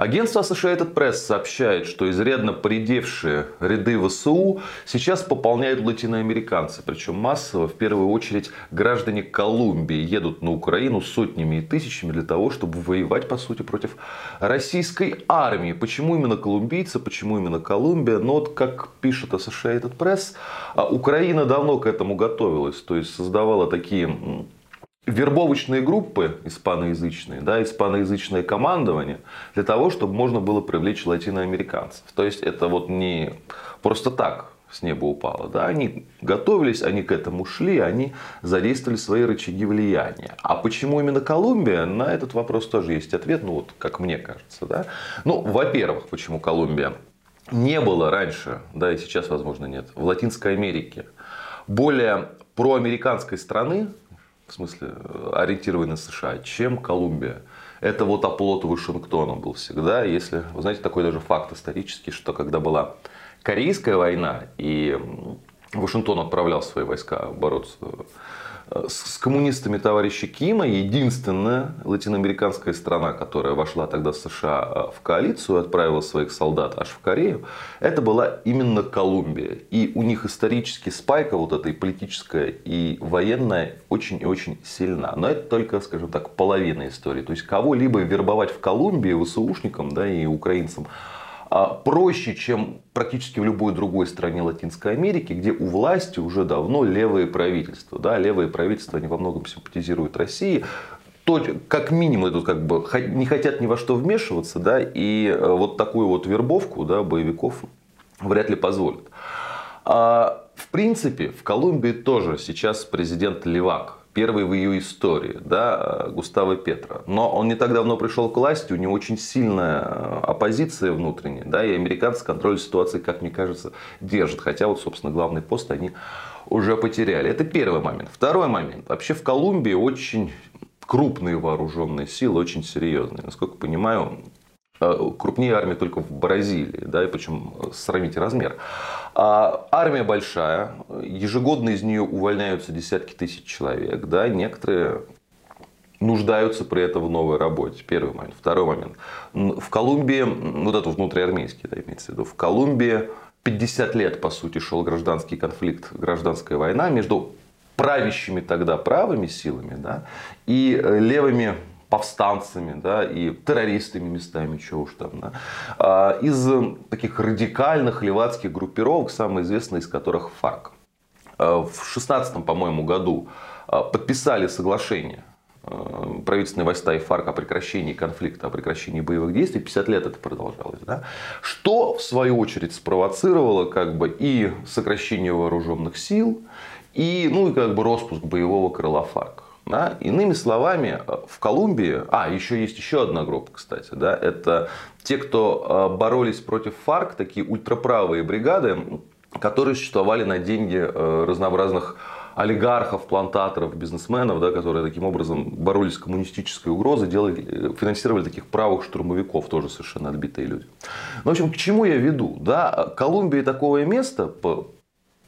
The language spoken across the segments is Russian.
Агентство Associated Press сообщает, что изрядно поредевшие ряды ВСУ сейчас пополняют латиноамериканцы. Причем массово, в первую очередь, граждане Колумбии едут на Украину сотнями и тысячами для того, чтобы воевать, по сути, против российской армии. Почему именно колумбийцы, почему именно Колумбия? Ну вот, как пишет Associated Press, а Украина давно к этому готовилась. То есть, создавала такие вербовочные группы испаноязычные, да, испаноязычное командование для того, чтобы можно было привлечь латиноамериканцев. То есть это вот не просто так с неба упало. Да? Они готовились, они к этому шли, они задействовали свои рычаги влияния. А почему именно Колумбия? На этот вопрос тоже есть ответ, ну вот как мне кажется. Да? Ну, во-первых, почему Колумбия? Не было раньше, да и сейчас, возможно, нет, в Латинской Америке более проамериканской страны, в смысле ориентированной на США, чем Колумбия. Это вот оплот Вашингтона был всегда. Если, вы знаете, такой даже факт исторический, что когда была Корейская война и Вашингтон отправлял свои войска бороться с коммунистами товарища Кима единственная латиноамериканская страна, которая вошла тогда в США э, в коалицию и отправила своих солдат аж в Корею, это была именно Колумбия. И у них исторически спайка вот эта и политическая, и военная очень и очень сильна. Но это только, скажем так, половина истории. То есть кого-либо вербовать в Колумбии ВСУшникам да, и украинцам а, проще, чем практически в любой другой стране Латинской Америки, где у власти уже давно левые правительства. Да, левые правительства они во многом симпатизируют России, то, как минимум, тут как бы не хотят ни во что вмешиваться, да, и э, вот такую вот вербовку да, боевиков вряд ли позволят. А, в принципе, в Колумбии тоже сейчас президент Левак первый в ее истории, да, Густаво Петра. Но он не так давно пришел к власти, у него очень сильная э, оппозиция внутренняя, да, и американцы контроль ситуации, как мне кажется, держат. Хотя вот, собственно, главный пост они уже потеряли. Это первый момент. Второй момент. Вообще в Колумбии очень крупные вооруженные силы, очень серьезные. Насколько понимаю, э, крупнее армии только в Бразилии, да, и причем э, сравните размер. А армия большая, ежегодно из нее увольняются десятки тысяч человек. Да? Некоторые нуждаются при этом в новой работе. Первый момент. Второй момент. В Колумбии, вот это внутриармейский, да, имеется в виду, в Колумбии 50 лет, по сути, шел гражданский конфликт, гражданская война между правящими тогда правыми силами да, и левыми повстанцами да, и террористами местами, чего уж там. Да. А, из таких радикальных левацких группировок, самая известная из которых ФАРК. А, в 16 по-моему, году а, подписали соглашение правительственные войска и ФАРК о прекращении конфликта, о прекращении боевых действий. 50 лет это продолжалось. Да? Что, в свою очередь, спровоцировало как бы и сокращение вооруженных сил, и, ну, и как бы распуск боевого крыла ФАРК. Да? Иными словами, э, в Колумбии, а еще есть еще одна группа, кстати, да, это те, кто э, боролись против ФАРК, такие ультраправые бригады, которые существовали на деньги э, разнообразных олигархов, плантаторов, бизнесменов, да, которые таким образом боролись с коммунистической угрозой, делали, финансировали таких правых штурмовиков, тоже совершенно отбитые люди. Ну, в общем, к чему я веду? Да, Колумбия такое место, по,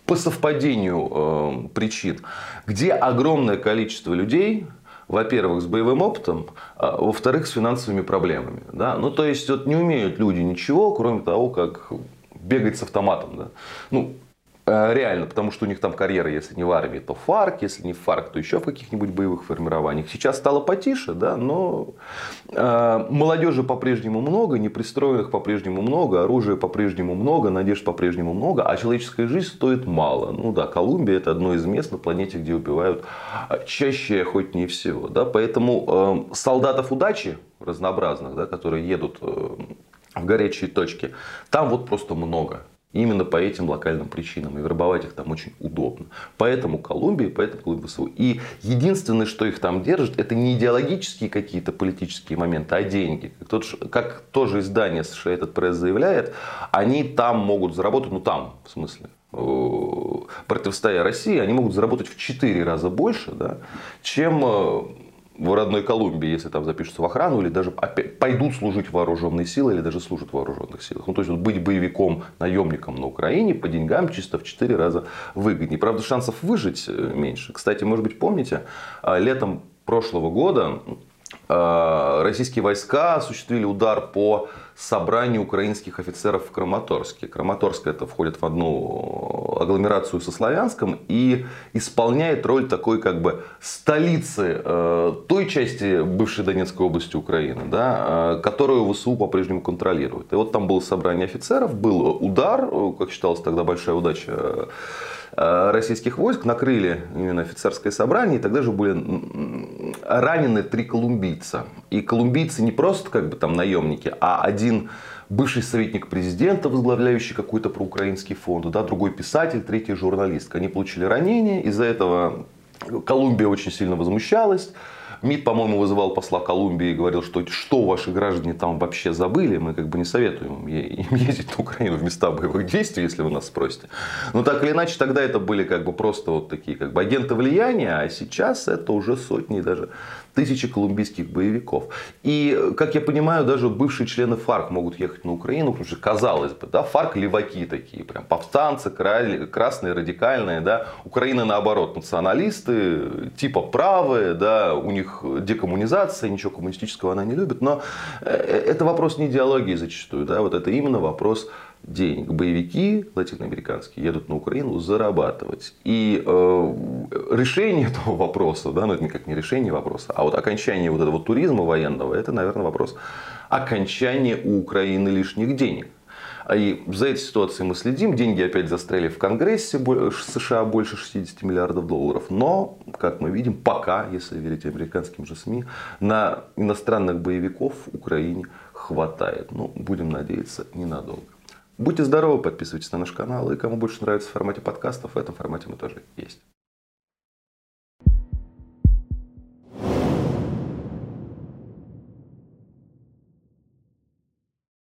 по совпадению э, причин, где огромное количество людей, во-первых, с боевым опытом, а во-вторых, с финансовыми проблемами. Да? Ну, то есть, вот не умеют люди ничего, кроме того, как бегать с автоматом. Да? Ну, реально, потому что у них там карьера, если не в армии, то ФАРК, если не ФАРК, то еще в каких-нибудь боевых формированиях. Сейчас стало потише, да, но э, молодежи по-прежнему много, непристроенных по-прежнему много, оружия по-прежнему много, надежд по-прежнему много, а человеческая жизнь стоит мало. Ну да, Колумбия это одно из мест на планете, где убивают чаще и охотнее всего. Да, поэтому э, солдатов удачи разнообразных, да, которые едут э, в горячие точки, там вот просто много. Именно по этим локальным причинам. И вербовать их там очень удобно. Поэтому Колумбия, поэтому клуб ВСУ. И единственное, что их там держит, это не идеологические какие-то политические моменты, а деньги. Как, тот, как тоже издание США этот пресс заявляет, они там могут заработать, ну там, в смысле, противостоя России, они могут заработать в 4 раза больше, да, чем э, в родной Колумбии, если там запишутся в охрану, или даже пойдут служить в вооруженные силы, или даже служат в вооруженных силах. Ну, то есть, вот быть боевиком, наемником на Украине по деньгам чисто в 4 раза выгоднее. Правда, шансов выжить э, меньше. Кстати, может быть, помните, а, летом прошлого года э, российские войска осуществили удар по собранию украинских офицеров в Краматорске. Краматорск это входит в одну агломерацию со Славянском и исполняет роль такой как бы столицы э, той части бывшей Донецкой области Украины, да, э, которую ВСУ по-прежнему контролирует. И вот там было собрание офицеров, был удар, как считалось тогда большая удача Э, российских войск накрыли именно офицерское собрание, и тогда же были ранены три колумбийца. И колумбийцы не просто как бы там наемники, а один бывший советник президента, возглавляющий какой-то проукраинский фонд, да, другой писатель, третий журналист. Они получили ранения, из-за этого Колумбия очень сильно возмущалась. МИД, по-моему, вызывал посла Колумбии и говорил, что что ваши граждане там вообще забыли, мы как бы не советуем им ездить на Украину в места боевых действий, если вы нас спросите. Но так или иначе, тогда это были как бы просто вот такие как бы агенты влияния, а сейчас это уже сотни даже тысячи колумбийских боевиков. И, как я понимаю, даже бывшие члены ФАРК могут ехать на Украину, потому что, казалось бы, да, ФАРК леваки такие, прям повстанцы, красные, радикальные, да, Украина наоборот, националисты, типа правые, да, у них декоммунизация, ничего коммунистического она не любит, но э, это вопрос не идеологии зачастую, да, вот это именно вопрос денег. Боевики латиноамериканские едут на Украину зарабатывать. И э, решение этого вопроса, да, ну это никак не решение вопроса, а вот окончание вот этого туризма военного, это, наверное, вопрос окончания у Украины лишних денег. А и за этой ситуацией мы следим. Деньги опять застряли в Конгрессе США больше 60 миллиардов долларов. Но, как мы видим, пока, если верить американским же СМИ, на иностранных боевиков в Украине хватает. Ну, будем надеяться, ненадолго. Будьте здоровы, подписывайтесь на наш канал. И кому больше нравится в формате подкастов, в этом формате мы тоже есть.